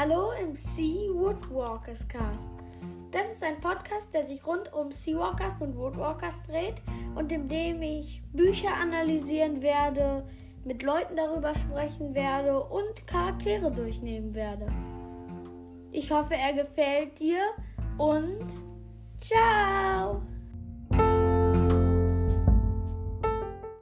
Hallo im Sea Woodwalkers Cast. Das ist ein Podcast, der sich rund um Seawalkers und Woodwalkers dreht und in dem ich Bücher analysieren werde, mit Leuten darüber sprechen werde und Charaktere durchnehmen werde. Ich hoffe, er gefällt dir und!